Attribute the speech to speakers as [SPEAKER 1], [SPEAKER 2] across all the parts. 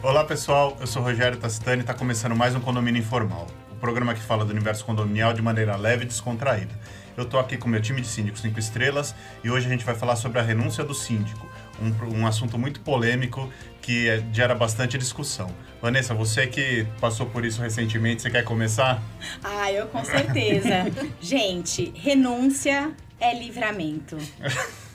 [SPEAKER 1] Olá pessoal, eu sou Rogério Tastani e está começando mais um Condomínio Informal, o programa que fala do universo condominial de maneira leve e descontraída. Eu estou aqui com meu time de síndicos 5 estrelas e hoje a gente vai falar sobre a renúncia do síndico, um, um assunto muito polêmico que é, gera bastante discussão. Vanessa, você que passou por isso recentemente, você quer começar?
[SPEAKER 2] Ah, eu com certeza. gente, renúncia é livramento.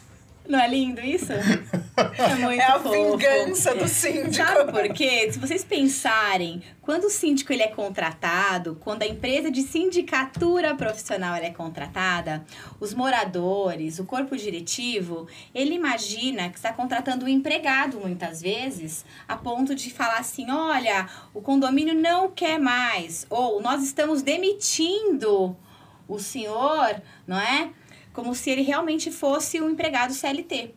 [SPEAKER 2] Não é lindo isso?
[SPEAKER 3] É muito É a fofo. vingança do síndico.
[SPEAKER 2] Sabe por quê? Se vocês pensarem, quando o síndico ele é contratado, quando a empresa de sindicatura profissional é contratada, os moradores, o corpo diretivo, ele imagina que está contratando um empregado muitas vezes, a ponto de falar assim: olha, o condomínio não quer mais, ou nós estamos demitindo o senhor, não é? Como se ele realmente fosse um empregado CLT.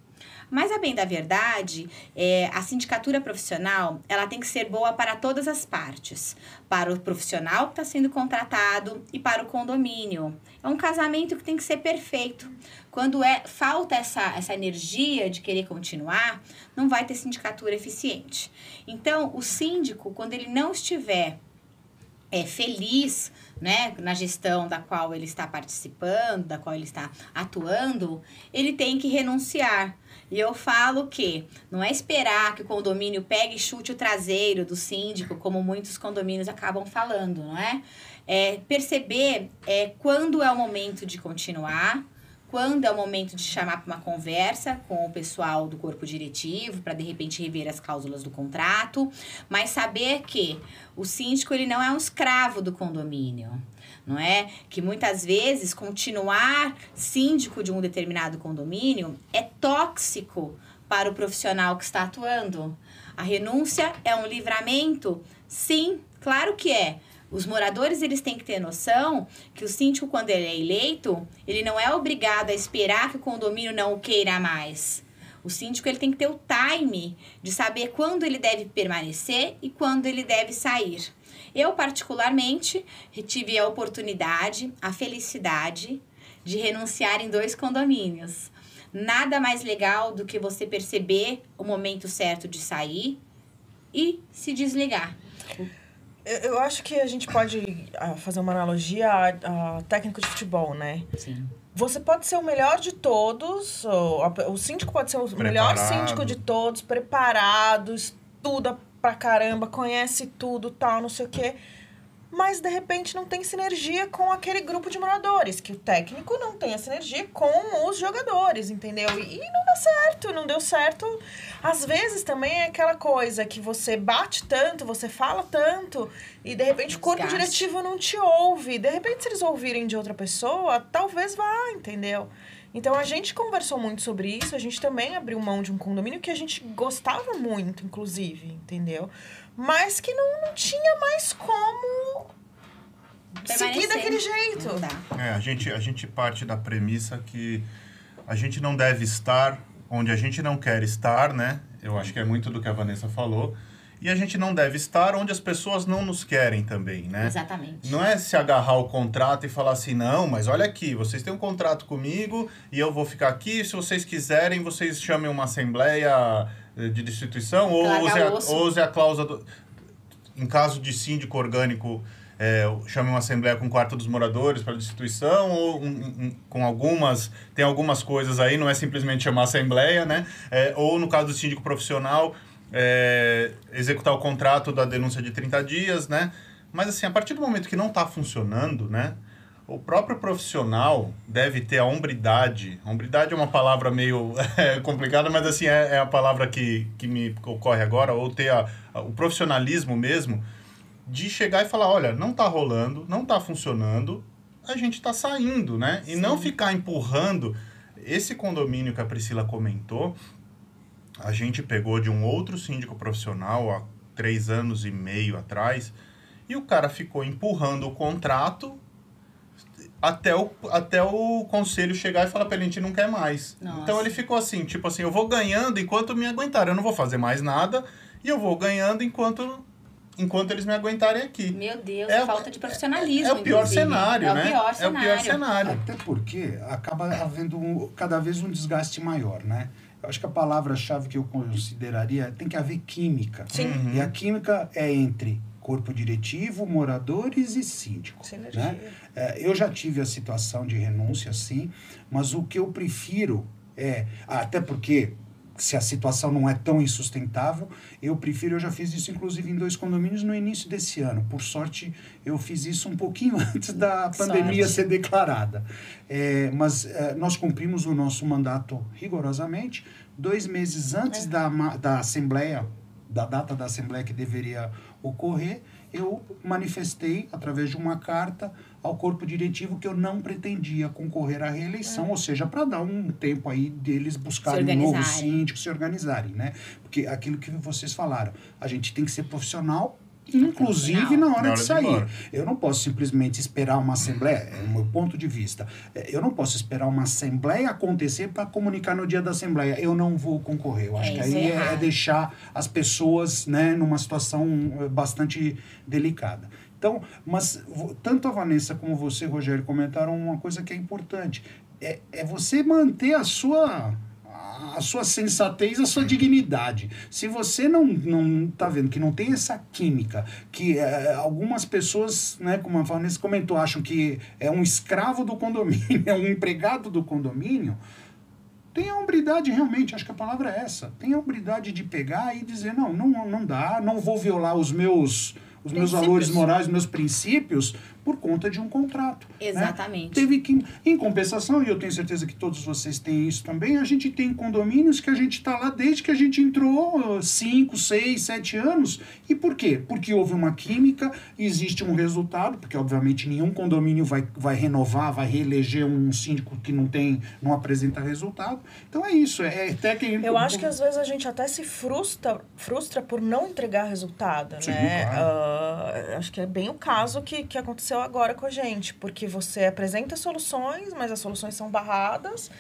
[SPEAKER 2] Mas a bem da verdade, é, a sindicatura profissional ela tem que ser boa para todas as partes, para o profissional que está sendo contratado e para o condomínio. É um casamento que tem que ser perfeito. Quando é falta essa, essa energia de querer continuar, não vai ter sindicatura eficiente. Então, o síndico, quando ele não estiver é, feliz né, na gestão da qual ele está participando, da qual ele está atuando, ele tem que renunciar. E eu falo que não é esperar que o condomínio pegue e chute o traseiro do síndico, como muitos condomínios acabam falando, não é? É perceber é, quando é o momento de continuar, quando é o momento de chamar para uma conversa com o pessoal do corpo diretivo, para de repente rever as cláusulas do contrato, mas saber que o síndico ele não é um escravo do condomínio. Não é? Que muitas vezes continuar síndico de um determinado condomínio é tóxico para o profissional que está atuando. A renúncia é um livramento? Sim, claro que é os moradores eles têm que ter noção que o síndico, quando ele é eleito, ele não é obrigado a esperar que o condomínio não o queira mais. O síndico ele tem que ter o time de saber quando ele deve permanecer e quando ele deve sair. Eu, particularmente, tive a oportunidade, a felicidade de renunciar em dois condomínios. Nada mais legal do que você perceber o momento certo de sair e se desligar.
[SPEAKER 3] Eu acho que a gente pode ah, fazer uma analogia a, a técnico de futebol, né?
[SPEAKER 2] Sim.
[SPEAKER 3] Você pode ser o melhor de todos, o síndico pode ser o preparado. melhor síndico de todos, preparado, estuda pra caramba, conhece tudo, tal, não sei o quê mas de repente não tem sinergia com aquele grupo de moradores, que o técnico não tem a sinergia com os jogadores, entendeu? E, e não dá certo, não deu certo. Às vezes também é aquela coisa que você bate tanto, você fala tanto, e de repente o corpo diretivo não te ouve. De repente, se eles ouvirem de outra pessoa, talvez vá, entendeu? Então a gente conversou muito sobre isso, a gente também abriu mão de um condomínio que a gente gostava muito, inclusive, entendeu? Mas que não, não tinha mais como seguir daquele jeito.
[SPEAKER 1] É, a gente, a gente parte da premissa que a gente não deve estar onde a gente não quer estar, né? Eu acho que é muito do que a Vanessa falou. E a gente não deve estar onde as pessoas não nos querem também, né?
[SPEAKER 2] Exatamente.
[SPEAKER 1] Não é se agarrar ao contrato e falar assim, não, mas olha aqui, vocês têm um contrato comigo e eu vou ficar aqui. Se vocês quiserem, vocês chamem uma assembleia de destituição ou use, a, ou use a cláusula do, em caso de síndico orgânico é, chame uma assembleia com quarto dos moradores para destituição ou um, um, com algumas tem algumas coisas aí não é simplesmente chamar assembleia né? É, ou no caso do síndico profissional é, executar o contrato da denúncia de 30 dias né? Mas assim a partir do momento que não está funcionando né o próprio profissional deve ter a hombridade. Hombridade é uma palavra meio é, complicada, mas assim é, é, a palavra que, que me ocorre agora, ou ter a, a, o profissionalismo mesmo de chegar e falar, olha, não está rolando, não está funcionando, a gente está saindo, né? Sim. E não ficar empurrando. Esse condomínio que a Priscila comentou, a gente pegou de um outro síndico profissional há três anos e meio atrás, e o cara ficou empurrando o contrato até o, até o conselho chegar e falar pra ele, a gente não quer mais. Nossa. Então ele ficou assim, tipo assim, eu vou ganhando enquanto me aguentarem, eu não vou fazer mais nada, e eu vou ganhando enquanto enquanto eles me aguentarem aqui.
[SPEAKER 2] Meu Deus, é, falta de profissionalismo.
[SPEAKER 1] É, é o pior
[SPEAKER 2] inclusive.
[SPEAKER 1] cenário,
[SPEAKER 2] é
[SPEAKER 1] né?
[SPEAKER 2] O pior cenário.
[SPEAKER 1] É o pior cenário.
[SPEAKER 4] Até porque acaba havendo um, cada vez um desgaste maior, né? acho que a palavra-chave que eu consideraria tem que haver química.
[SPEAKER 3] Sim.
[SPEAKER 4] Uhum. E a química é entre corpo diretivo, moradores e síndico. Né? É, eu já tive a situação de renúncia, sim, mas o que eu prefiro é, até porque se a situação não é tão insustentável, eu prefiro, eu já fiz isso inclusive em dois condomínios no início desse ano. Por sorte, eu fiz isso um pouquinho antes da pandemia sorte. ser declarada. É, mas é, nós cumprimos o nosso mandato rigorosamente. Dois meses antes é. da, da Assembleia, da data da Assembleia que deveria ocorrer, eu manifestei, através de uma carta, ao corpo diretivo que eu não pretendia concorrer à reeleição, é. ou seja, para dar um tempo aí deles buscarem um novo síndico, se organizarem, né? Porque aquilo que vocês falaram, a gente tem que ser profissional inclusive na hora, na hora de sair. De eu não posso simplesmente esperar uma assembleia, é o meu ponto de vista. É, eu não posso esperar uma assembleia acontecer para comunicar no dia da assembleia. Eu não vou concorrer. Eu acho é, que aí é, é, deixar as pessoas né, numa situação eh, bastante delicada. Então, mas tanto a Vanessa como você, Rogério, comentaram uma coisa que é importante. É, é você manter a sua a sua sensatez, a sua dignidade. Se você não não tá vendo que não tem essa química, que é, algumas pessoas, né, como a Vanessa comentou, acham que é um escravo do condomínio, é um empregado do condomínio, tenha a hombridade realmente, acho que a palavra é essa. Tenha a hombridade de pegar e dizer, não, não, não dá, não vou violar os meus os meus valores morais, os meus princípios, por conta de um contrato.
[SPEAKER 2] Né? Exatamente. Né?
[SPEAKER 4] Teve que, em compensação, e eu tenho certeza que todos vocês têm isso também, a gente tem condomínios que a gente está lá desde que a gente entrou 5, 6, 7 anos. E por quê? Porque houve uma química, existe um resultado, porque obviamente nenhum condomínio vai, vai renovar, vai reeleger um síndico que não tem, não apresenta resultado. Então é isso, é, é até que...
[SPEAKER 3] Eu acho que às vezes a gente até se frustra, frustra por não entregar resultado, Sim, né? Claro. Uh, acho que é bem o caso que, que aconteceu aconteceu agora com a gente, porque você apresenta soluções, mas as soluções são barradas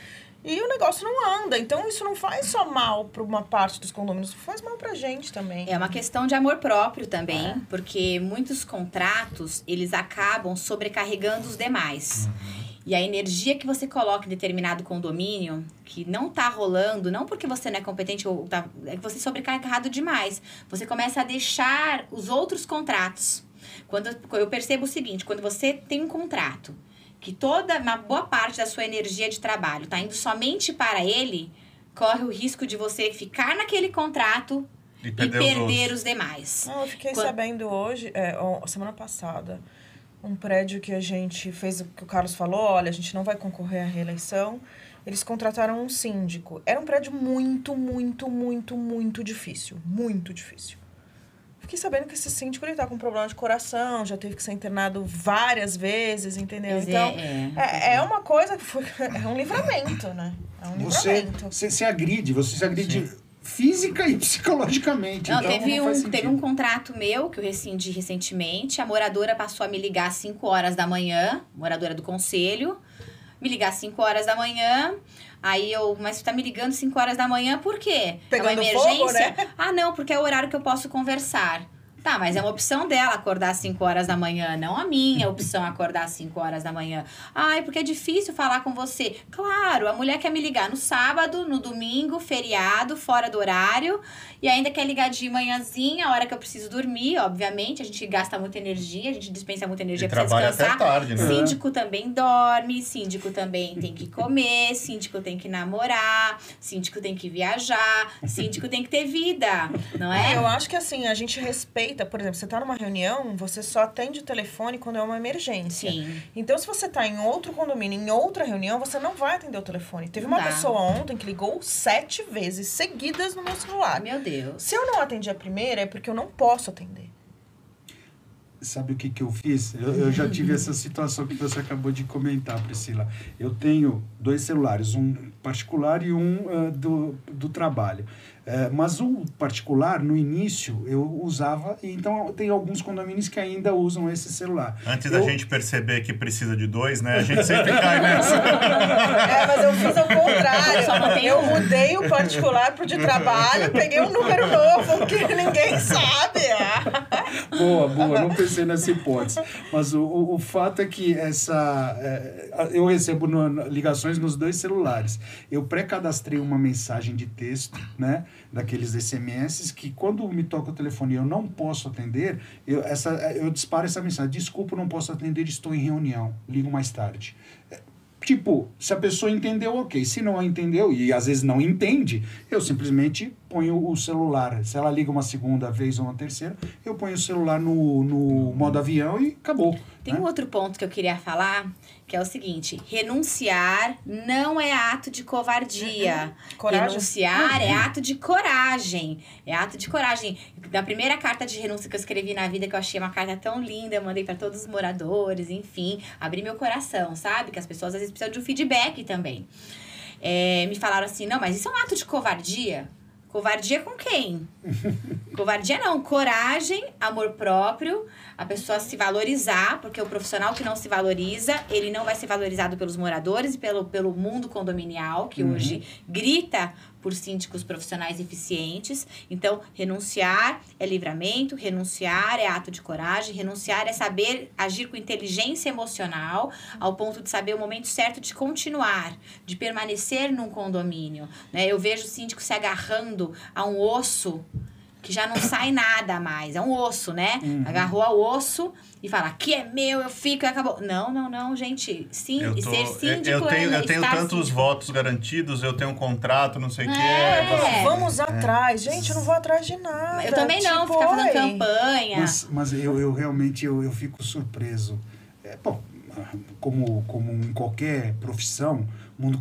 [SPEAKER 3] e o negócio não anda. Então isso não faz só mal para uma parte dos condomínios, faz mal para a gente também.
[SPEAKER 2] É uma questão de amor próprio também, é. porque muitos contratos eles acabam sobrecarregando os demais. Uhum. E a energia que você coloca em determinado condomínio, que não tá rolando, não porque você não é competente ou tá, é que você é sobrecarregado demais. Você começa a deixar os outros contratos quando eu percebo o seguinte, quando você tem um contrato que toda uma boa parte da sua energia de trabalho está indo somente para ele, corre o risco de você ficar naquele contrato e perder, e perder os, os, demais.
[SPEAKER 3] Não, eu fiquei quando... sabendo hoje, é, semana passada, um prédio que a gente fez, que o Carlos falou, olha, a gente não vai concorrer à reeleição. Eles contrataram um síndico. Era um prédio muito, muito, muito, muito difícil. Muito difícil. Fiquei sabendo que esse síndico ele tá com problema de coração, já teve que ser internado várias vezes, entendeu? Mas então, é, é, é, uma coisa que foi. É um livramento, né? É um
[SPEAKER 4] você, livramento. Você se agride, você se agride. Sim física e psicologicamente.
[SPEAKER 2] Não,
[SPEAKER 4] então,
[SPEAKER 2] teve, não um, teve um contrato meu que eu rescindi recentemente. A moradora passou a me ligar às 5 horas da manhã, moradora do conselho, me ligar às 5 horas da manhã. Aí eu, mas você tá me ligando 5 horas da manhã, por quê?
[SPEAKER 3] Pegando é uma emergência? Fogo, né?
[SPEAKER 2] Ah, não, porque é o horário que eu posso conversar. Tá, mas é uma opção dela acordar às 5 horas da manhã, não a minha opção acordar às 5 horas da manhã. Ai, porque é difícil falar com você. Claro, a mulher quer me ligar no sábado, no domingo, feriado, fora do horário, e ainda quer ligar de manhãzinha, a hora que eu preciso dormir, obviamente. A gente gasta muita energia, a gente dispensa muita energia para descansar.
[SPEAKER 1] Até tarde, né?
[SPEAKER 2] Síndico também dorme, síndico também tem que comer, síndico tem que namorar, síndico tem que viajar, síndico tem que ter vida, não é?
[SPEAKER 3] Eu acho que assim, a gente respeita, por exemplo, você tá numa reunião, você só atende o telefone quando é uma emergência. Sim. Então, se você tá em outro condomínio, em outra reunião, você não vai atender o telefone. Teve uma pessoa ontem que ligou sete vezes seguidas no meu celular.
[SPEAKER 2] Meu Deus.
[SPEAKER 3] Se eu não atendi a primeira, é porque eu não posso atender.
[SPEAKER 4] Sabe o que, que eu fiz? Eu, eu já tive essa situação que você acabou de comentar, Priscila. Eu tenho dois celulares, um particular e um uh, do, do trabalho. É, mas o particular, no início, eu usava, e então tem alguns condomínios que ainda usam esse celular.
[SPEAKER 1] Antes eu... da gente perceber que precisa de dois, né? A gente sempre cai nessa.
[SPEAKER 3] É, mas eu fiz ao contrário. Eu mudei o particular pro de trabalho, peguei um número novo que ninguém sabe.
[SPEAKER 4] boa, boa, não pensei nessa hipótese. Mas o, o, o fato é que essa. É, eu recebo no, ligações nos dois celulares. Eu pré-cadastrei uma mensagem de texto, né? Daqueles SMS, que quando me toca o telefone e eu não posso atender, eu, essa, eu disparo essa mensagem: desculpa, não posso atender, estou em reunião, ligo mais tarde. Tipo, se a pessoa entendeu, ok. Se não entendeu, e às vezes não entende, eu simplesmente ponho o celular. Se ela liga uma segunda vez ou uma terceira, eu ponho o celular no, no modo avião e acabou.
[SPEAKER 2] Tem né? um outro ponto que eu queria falar, que é o seguinte: renunciar não é ato de covardia. Uhum. Coragem. Renunciar uhum. é ato de coragem. É ato de coragem. Na primeira carta de renúncia que eu escrevi na vida, que eu achei uma carta tão linda, eu mandei para todos os moradores, enfim, abri meu coração, sabe? Que as pessoas às vezes precisam de um feedback também. É, me falaram assim: não, mas isso é um ato de covardia. Covardia com quem? Covardia não, coragem, amor próprio, a pessoa se valorizar, porque o profissional que não se valoriza, ele não vai ser valorizado pelos moradores e pelo, pelo mundo condominial, que uhum. hoje grita por síndicos profissionais eficientes. Então, renunciar é livramento, renunciar é ato de coragem, renunciar é saber agir com inteligência emocional, ao ponto de saber o momento certo de continuar, de permanecer num condomínio. Né? Eu vejo o síndico se agarrando a um osso que já não sai nada mais. É um osso, né? Uhum. Agarrou ao osso e fala, aqui é meu, eu fico e acabou. Não, não, não, gente. Sim, tô, ser síndico
[SPEAKER 1] eu tenho,
[SPEAKER 2] é
[SPEAKER 1] Eu tenho tantos síndico. votos garantidos, eu tenho um contrato, não sei o é. que.
[SPEAKER 3] É, Vamos é. atrás. Gente, eu não vou atrás de nada.
[SPEAKER 2] Eu também não, tipo, ficar fazendo campanha.
[SPEAKER 4] Mas, mas eu, eu realmente eu, eu fico surpreso. É, bom, como, como em qualquer profissão, o mundo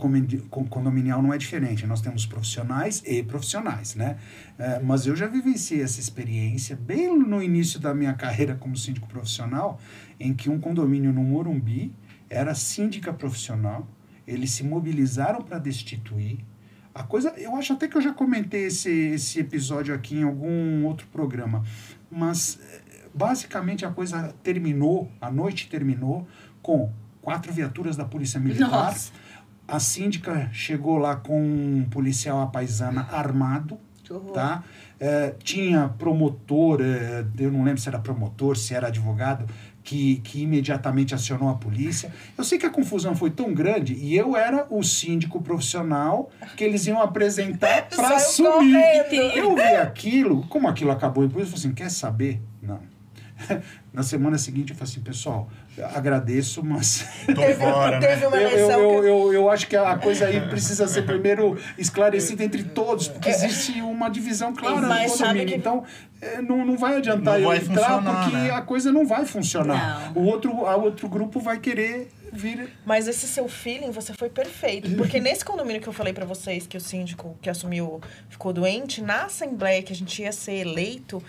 [SPEAKER 4] condominial não é diferente. Nós temos profissionais e profissionais, né? É, mas eu já vivenciei essa experiência bem no início da minha carreira como síndico profissional, em que um condomínio no Morumbi era síndica profissional, eles se mobilizaram para destituir. A coisa, eu acho até que eu já comentei esse, esse episódio aqui em algum outro programa, mas basicamente a coisa terminou, a noite terminou com quatro viaturas da Polícia Militar. Nossa a síndica chegou lá com um policial apaisana armado, tá? É, tinha promotor, é, eu não lembro se era promotor, se era advogado, que, que imediatamente acionou a polícia. Eu sei que a confusão foi tão grande e eu era o síndico profissional que eles iam apresentar para assumir. Eu vi aquilo, como aquilo acabou depois, eu falei assim, quer saber? Na semana seguinte eu falei assim, pessoal, agradeço, mas.
[SPEAKER 1] Tô fora, né?
[SPEAKER 4] eu, eu, eu, eu, eu acho que a coisa aí precisa ser primeiro esclarecida entre todos, porque existe uma divisão clara no condomínio. Que... Então, é, não, não vai adiantar não eu entrar, porque né? a coisa não vai funcionar. Não. O outro, a outro grupo vai querer vir.
[SPEAKER 3] Mas esse seu feeling, você foi perfeito. Porque nesse condomínio que eu falei para vocês, que o síndico que assumiu ficou doente, na assembleia que a gente ia ser eleito,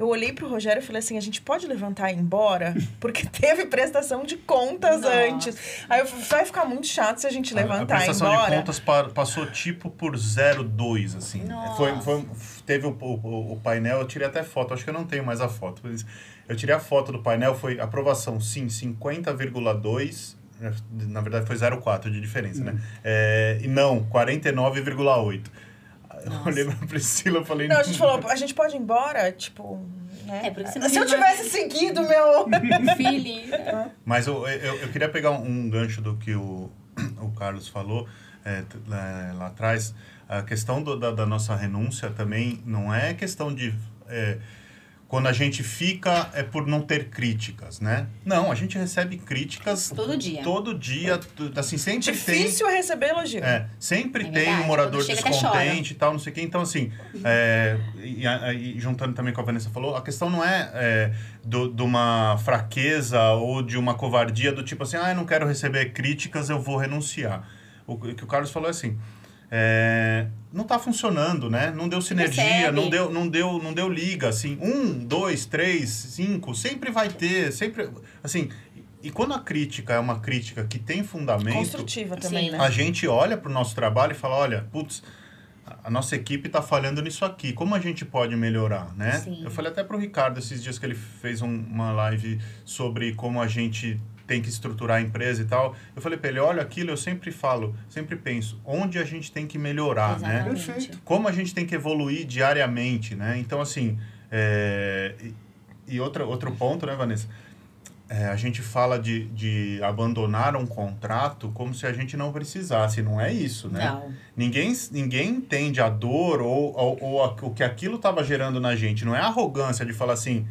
[SPEAKER 3] eu olhei pro Rogério e falei assim: a gente pode levantar e ir embora? Porque teve prestação de contas Nossa. antes. Aí eu falei, vai ficar muito chato se a gente levantar a, e ir embora. A
[SPEAKER 1] prestação de contas pa passou tipo por 0,2, assim. Foi, foi, teve o, o, o, painel, eu tirei até foto, acho que eu não tenho mais a foto. Mas eu tirei a foto do painel, foi aprovação sim, 50,2 na verdade foi 0,4 de diferença, né? hum. né? É, e não, 49,8. Eu olhei pra Priscila e falei...
[SPEAKER 3] Não, a gente falou, a gente pode ir embora? Tipo... Né? É, porque Se eu tivesse seguido meu...
[SPEAKER 2] Feeling.
[SPEAKER 1] Mas eu, eu, eu, queria pegar um gancho do que o, o Carlos falou é, lá atrás. A questão do, da, da nossa renúncia também não é questão de... É, quando a gente fica é por não ter críticas, né? Não, a gente recebe críticas
[SPEAKER 2] todo dia. Todo
[SPEAKER 1] dia, assim, sempre
[SPEAKER 3] Difícil tem... Difícil receber elogio.
[SPEAKER 1] É, sempre é tem um morador descontente e tal, não sei o quê. Então, assim, é, e, e, juntando também com a Vanessa falou, a questão não é, é do, de uma fraqueza ou de uma covardia do tipo assim, ah, eu não quero receber críticas, eu vou renunciar. O, o que o Carlos falou é assim, é, não está funcionando, né? Não deu sinergia, não deu, não deu, não deu liga, assim, um, dois, três, cinco, sempre vai ter, sempre, assim. E quando a crítica é uma crítica que tem fundamento,
[SPEAKER 3] construtiva também, Sim. né?
[SPEAKER 1] A gente olha para o nosso trabalho e fala, olha, putz, a nossa equipe está falhando nisso aqui. Como a gente pode melhorar, né? Sim. Eu falei até para o Ricardo esses dias que ele fez um, uma live sobre como a gente tem que estruturar a empresa e tal. Eu falei para ele, olha, aquilo eu sempre falo, sempre penso, onde a gente tem que melhorar, né? Exatamente. né? Perfeito. Como a gente tem que evoluir diariamente, né? Então, assim, é... e outra, outro ponto, né, Vanessa? É, a gente fala de, de abandonar um contrato como se a gente não precisasse. Não é isso, né?
[SPEAKER 2] Não.
[SPEAKER 1] Ninguém, ninguém entende a dor ou, ou, ou a, o que aquilo estava gerando na gente. Não é arrogância de falar assim,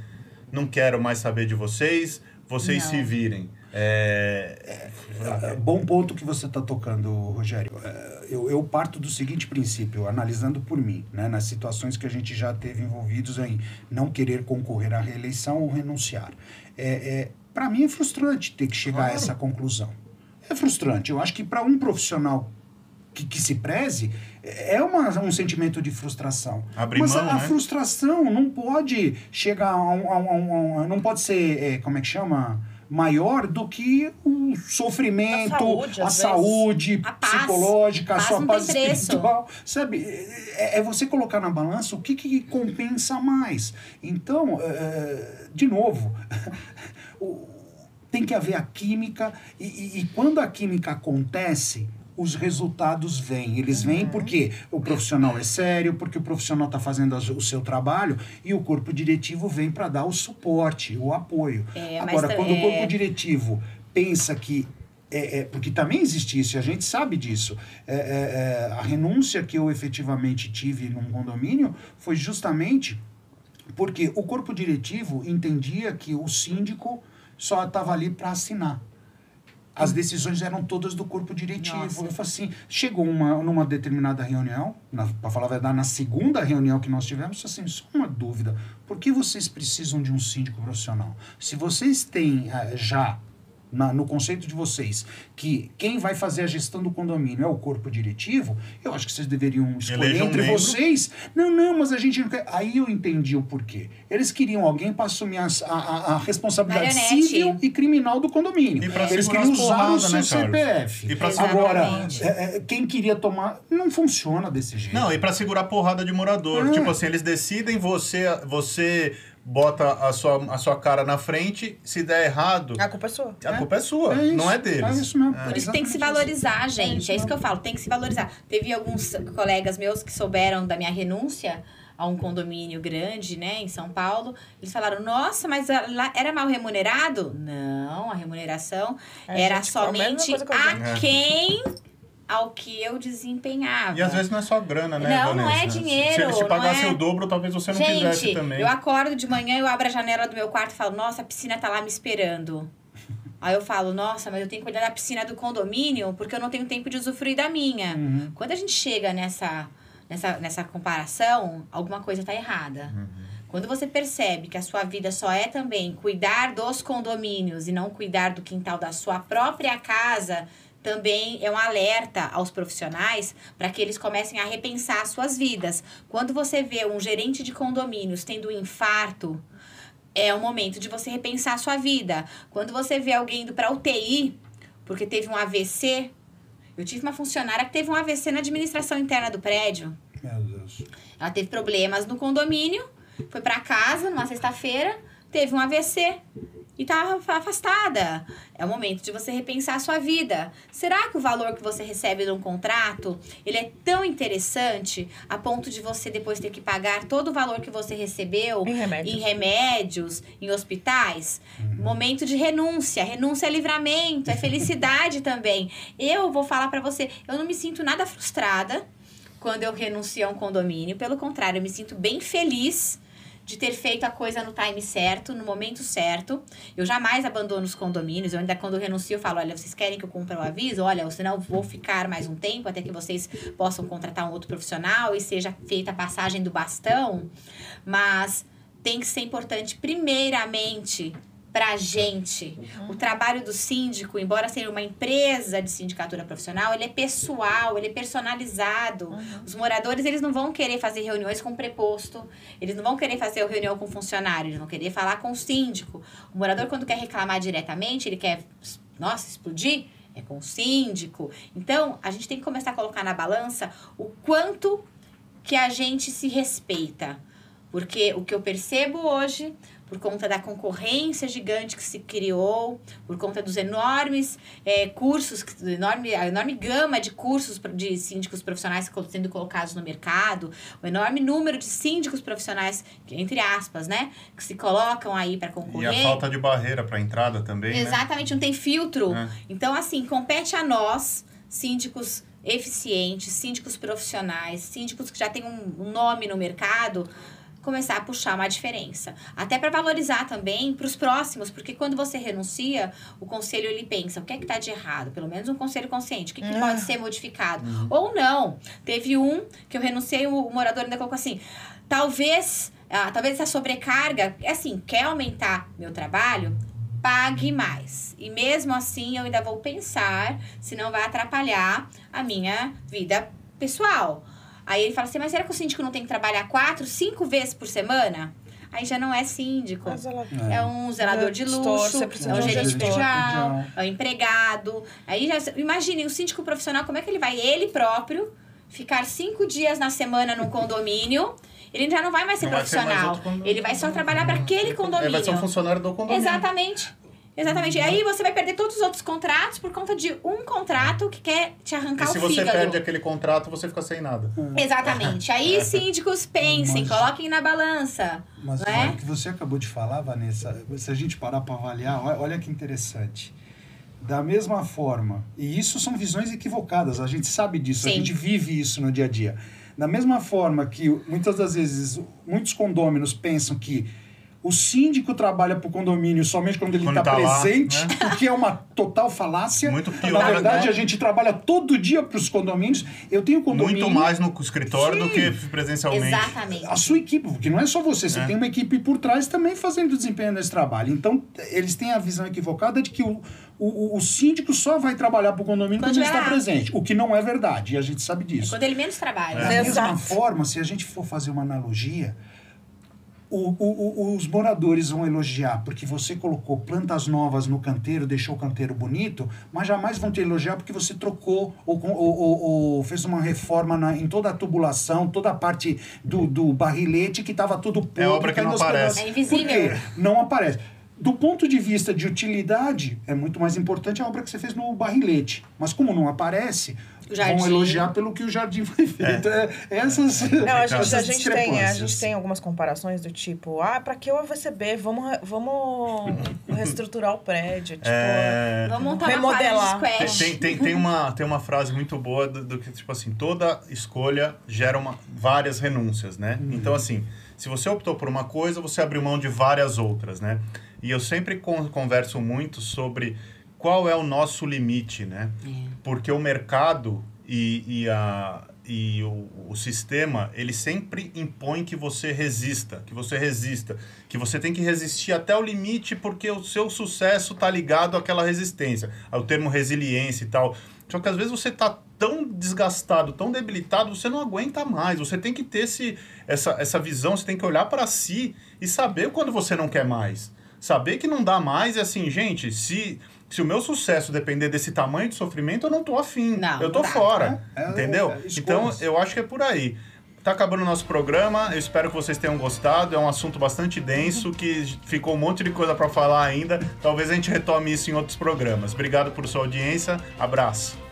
[SPEAKER 1] não quero mais saber de vocês, vocês não. se virem. É...
[SPEAKER 4] é... Bom ponto que você está tocando, Rogério. É, eu, eu, parto do seguinte princípio, analisando por mim, né, nas situações que a gente já teve envolvidos em não querer concorrer à reeleição ou renunciar. É, é para mim é frustrante ter que chegar claro. a essa conclusão. É frustrante. Eu acho que para um profissional que, que, se preze, é uma, um sentimento de frustração.
[SPEAKER 1] Abrir
[SPEAKER 4] Mas
[SPEAKER 1] mão,
[SPEAKER 4] a, a
[SPEAKER 1] né?
[SPEAKER 4] frustração não pode chegar a um, a um, a um não pode ser, é, como é que chama? Maior do que o sofrimento, a saúde, a saúde a psicológica,
[SPEAKER 2] paz.
[SPEAKER 4] a sua paz
[SPEAKER 2] espiritual.
[SPEAKER 4] Sabe? É, é, você colocar na balança o que, que compensa mais. Então, é, de novo, tem que haver a química, e, e, e quando a química acontece, os resultados vêm. Eles vêm uhum. porque o profissional é sério, porque o profissional está fazendo o seu trabalho e o corpo diretivo vem para dar o suporte, o apoio. É, Agora, quando é... o corpo diretivo pensa que é, é, porque também existe isso, e a gente sabe disso. É, é, é, a renúncia que eu efetivamente tive num condomínio foi justamente porque o corpo diretivo entendia que o síndico só estava ali para assinar. As decisões eram todas do corpo diretivo. Nossa. Eu falei assim, chegou uma, numa determinada reunião, para falar a verdade, na segunda reunião que nós tivemos, assim, só uma dúvida. Por que vocês precisam de um síndico profissional? Se vocês têm uh, já na, no conceito de vocês, que quem vai fazer a gestão do condomínio é o corpo diretivo, eu acho que vocês deveriam escolher entre um vocês. Não, não, mas a gente não quer. Aí eu entendi o porquê. Eles queriam alguém para assumir a, a, a responsabilidade Marionete. civil e criminal do condomínio. Eles queriam usar o seu né, CPF. E pra Agora, é, é, quem queria tomar. Não funciona desse jeito.
[SPEAKER 1] Não, e para segurar a porrada de morador. É. Tipo assim, eles decidem você. você bota a sua, a sua cara na frente, se der errado.
[SPEAKER 3] A culpa é sua.
[SPEAKER 1] A é. culpa é sua, é não é deles. É
[SPEAKER 2] isso mesmo. Por isso tem que se valorizar, isso. gente. É isso que eu falo, tem que se valorizar. Teve alguns colegas meus que souberam da minha renúncia a um condomínio grande, né, em São Paulo. Eles falaram: "Nossa, mas lá era mal remunerado?" Não, a remuneração é, era gente, somente a, a quem ao que eu desempenhava.
[SPEAKER 1] E às vezes não é só grana, né,
[SPEAKER 2] Não, Vanessa? não é dinheiro. Se
[SPEAKER 1] eles te pagassem é... o dobro, talvez você não Gente, quisesse também.
[SPEAKER 2] eu acordo de manhã, eu abro a janela do meu quarto e falo, nossa, a piscina tá lá me esperando. Aí eu falo, nossa, mas eu tenho que cuidar da piscina do condomínio porque eu não tenho tempo de usufruir da minha. Uhum. Quando a gente chega nessa, nessa, nessa comparação, alguma coisa tá errada. Uhum. Quando você percebe que a sua vida só é também cuidar dos condomínios e não cuidar do quintal da sua própria casa, também é um alerta aos profissionais para que eles comecem a repensar suas vidas. Quando você vê um gerente de condomínios tendo um infarto, é o momento de você repensar a sua vida. Quando você vê alguém indo para UTI porque teve um AVC, eu tive uma funcionária que teve um AVC na administração interna do prédio.
[SPEAKER 4] Meu Deus.
[SPEAKER 2] Ela teve problemas no condomínio, foi para casa numa sexta-feira, teve um AVC e tá afastada. É o momento de você repensar a sua vida. Será que o valor que você recebe num contrato, ele é tão interessante a ponto de você depois ter que pagar todo o valor que você recebeu
[SPEAKER 3] em remédios,
[SPEAKER 2] em, remédios, em hospitais? Uhum. Momento de renúncia. Renúncia é livramento, é felicidade também. Eu vou falar para você, eu não me sinto nada frustrada quando eu renuncio a um condomínio, pelo contrário, eu me sinto bem feliz de ter feito a coisa no time certo, no momento certo. Eu jamais abandono os condomínios. Eu ainda, quando eu renuncio, eu falo: olha, vocês querem que eu cumpra o aviso? Olha, senão eu vou ficar mais um tempo até que vocês possam contratar um outro profissional e seja feita a passagem do bastão. Mas tem que ser importante, primeiramente, pra gente. Uhum. O trabalho do síndico, embora seja uma empresa de sindicatura profissional, ele é pessoal, ele é personalizado. Uhum. Os moradores, eles não vão querer fazer reuniões com preposto, eles não vão querer fazer reunião com funcionário, eles vão querer falar com o síndico. O morador, quando quer reclamar diretamente, ele quer, nossa, explodir, é com o síndico. Então, a gente tem que começar a colocar na balança o quanto que a gente se respeita. Porque o que eu percebo hoje por conta da concorrência gigante que se criou, por conta dos enormes é, cursos, enorme, a enorme gama de cursos de síndicos profissionais sendo colocados no mercado, o enorme número de síndicos profissionais, entre aspas, né, que se colocam aí para concorrer.
[SPEAKER 1] E a falta de barreira para entrada também.
[SPEAKER 2] Né? Exatamente,
[SPEAKER 1] né?
[SPEAKER 2] não tem filtro. É. Então, assim, compete a nós, síndicos eficientes, síndicos profissionais, síndicos que já têm um nome no mercado, começar a puxar uma diferença. Até para valorizar também para os próximos, porque quando você renuncia, o conselho ele pensa, o que é que está de errado? Pelo menos um conselho consciente, o que, que ah. pode ser modificado? Uhum. Ou não. Teve um que eu renunciei, o morador ainda colocou assim, talvez, ah, talvez essa sobrecarga, é assim, quer aumentar meu trabalho? pague mais. E mesmo assim, eu ainda vou pensar se não vai atrapalhar a minha vida pessoal. Aí ele fala assim: mas será que o síndico não tem que trabalhar quatro, cinco vezes por semana? Aí já não é síndico. É. é um zelador de luxo, é um gerente predial, é um empregado. Aí já. Imagine o síndico profissional, como é que ele vai, ele próprio, ficar cinco dias na semana num condomínio ele já não vai mais ser não profissional. Vai ser ele vai só trabalhar para aquele condomínio. Ele
[SPEAKER 1] vai ser um funcionário do condomínio.
[SPEAKER 2] Exatamente. Exatamente. E aí você vai perder todos os outros contratos por conta de um contrato que quer te arrancar e o fígado.
[SPEAKER 1] se você perde aquele contrato, você fica sem nada.
[SPEAKER 2] Exatamente. Aí síndicos pensem, mas, coloquem na balança.
[SPEAKER 4] Mas
[SPEAKER 2] é?
[SPEAKER 4] o que você acabou de falar, Vanessa, se a gente parar para avaliar, olha que interessante. Da mesma forma, e isso são visões equivocadas, a gente sabe disso, Sim. a gente vive isso no dia a dia da mesma forma que muitas das vezes muitos condôminos pensam que o síndico trabalha para o condomínio somente quando ele está tá presente, lá, né? o que é uma total falácia. Muito pior. Na verdade, né? a gente trabalha todo dia para os condomínios. Eu tenho condomínio...
[SPEAKER 1] Muito mais no escritório Sim. do que presencialmente.
[SPEAKER 2] Exatamente.
[SPEAKER 4] A sua equipe, porque não é só você, você é. tem uma equipe por trás também fazendo desempenho nesse trabalho. Então, eles têm a visão equivocada de que o, o, o síndico só vai trabalhar para o condomínio quando, quando ele está presente, o que não é verdade, e a gente sabe disso.
[SPEAKER 2] É quando ele menos trabalha.
[SPEAKER 4] Da é. mesma forma, se a gente for fazer uma analogia, o, o, os moradores vão elogiar porque você colocou plantas novas no canteiro, deixou o canteiro bonito, mas jamais vão te elogiar porque você trocou ou, ou, ou, ou fez uma reforma na, em toda a tubulação, toda a parte do, do barrilete que estava tudo
[SPEAKER 1] podre. É obra que não aparece.
[SPEAKER 2] É invisível.
[SPEAKER 4] Não aparece. Do ponto de vista de utilidade, é muito mais importante a obra que você fez no barrilete. Mas como não aparece, vão elogiar pelo que o jardim foi feito. É. É, essas,
[SPEAKER 3] não, a gente, a gente tem, a gente tem algumas comparações do tipo, ah, para que o AVCB? Vamos, vamos reestruturar o prédio. Tipo,
[SPEAKER 2] é... Vamos montar remodelar. Uma
[SPEAKER 1] tem, tem, tem, uma, tem uma frase muito boa do, do que, tipo assim, toda escolha gera uma, várias renúncias, né? Uhum. Então, assim, se você optou por uma coisa, você abriu mão de várias outras, né? E eu sempre converso muito sobre qual é o nosso limite, né? É. Porque o mercado e, e, a, e o, o, sistema, ele sempre impõe que você resista, que você resista, que você tem que resistir até o limite porque o seu sucesso está ligado àquela resistência, ao termo resiliência e tal. Só que às vezes você está tão desgastado, tão debilitado, você não aguenta mais. Você tem que ter esse, essa, essa visão, você tem que olhar para si e saber quando você não quer mais. Saber que não dá mais é assim, gente, se, se o meu sucesso depender desse tamanho de sofrimento, eu não tô afim. Não, eu tô fora. É, é, entendeu? É, então, eu acho que é por aí. Tá acabando o nosso programa. Eu espero que vocês tenham gostado. É um assunto bastante denso, que ficou um monte de coisa para falar ainda. Talvez a gente retome isso em outros programas. Obrigado por sua audiência. Abraço.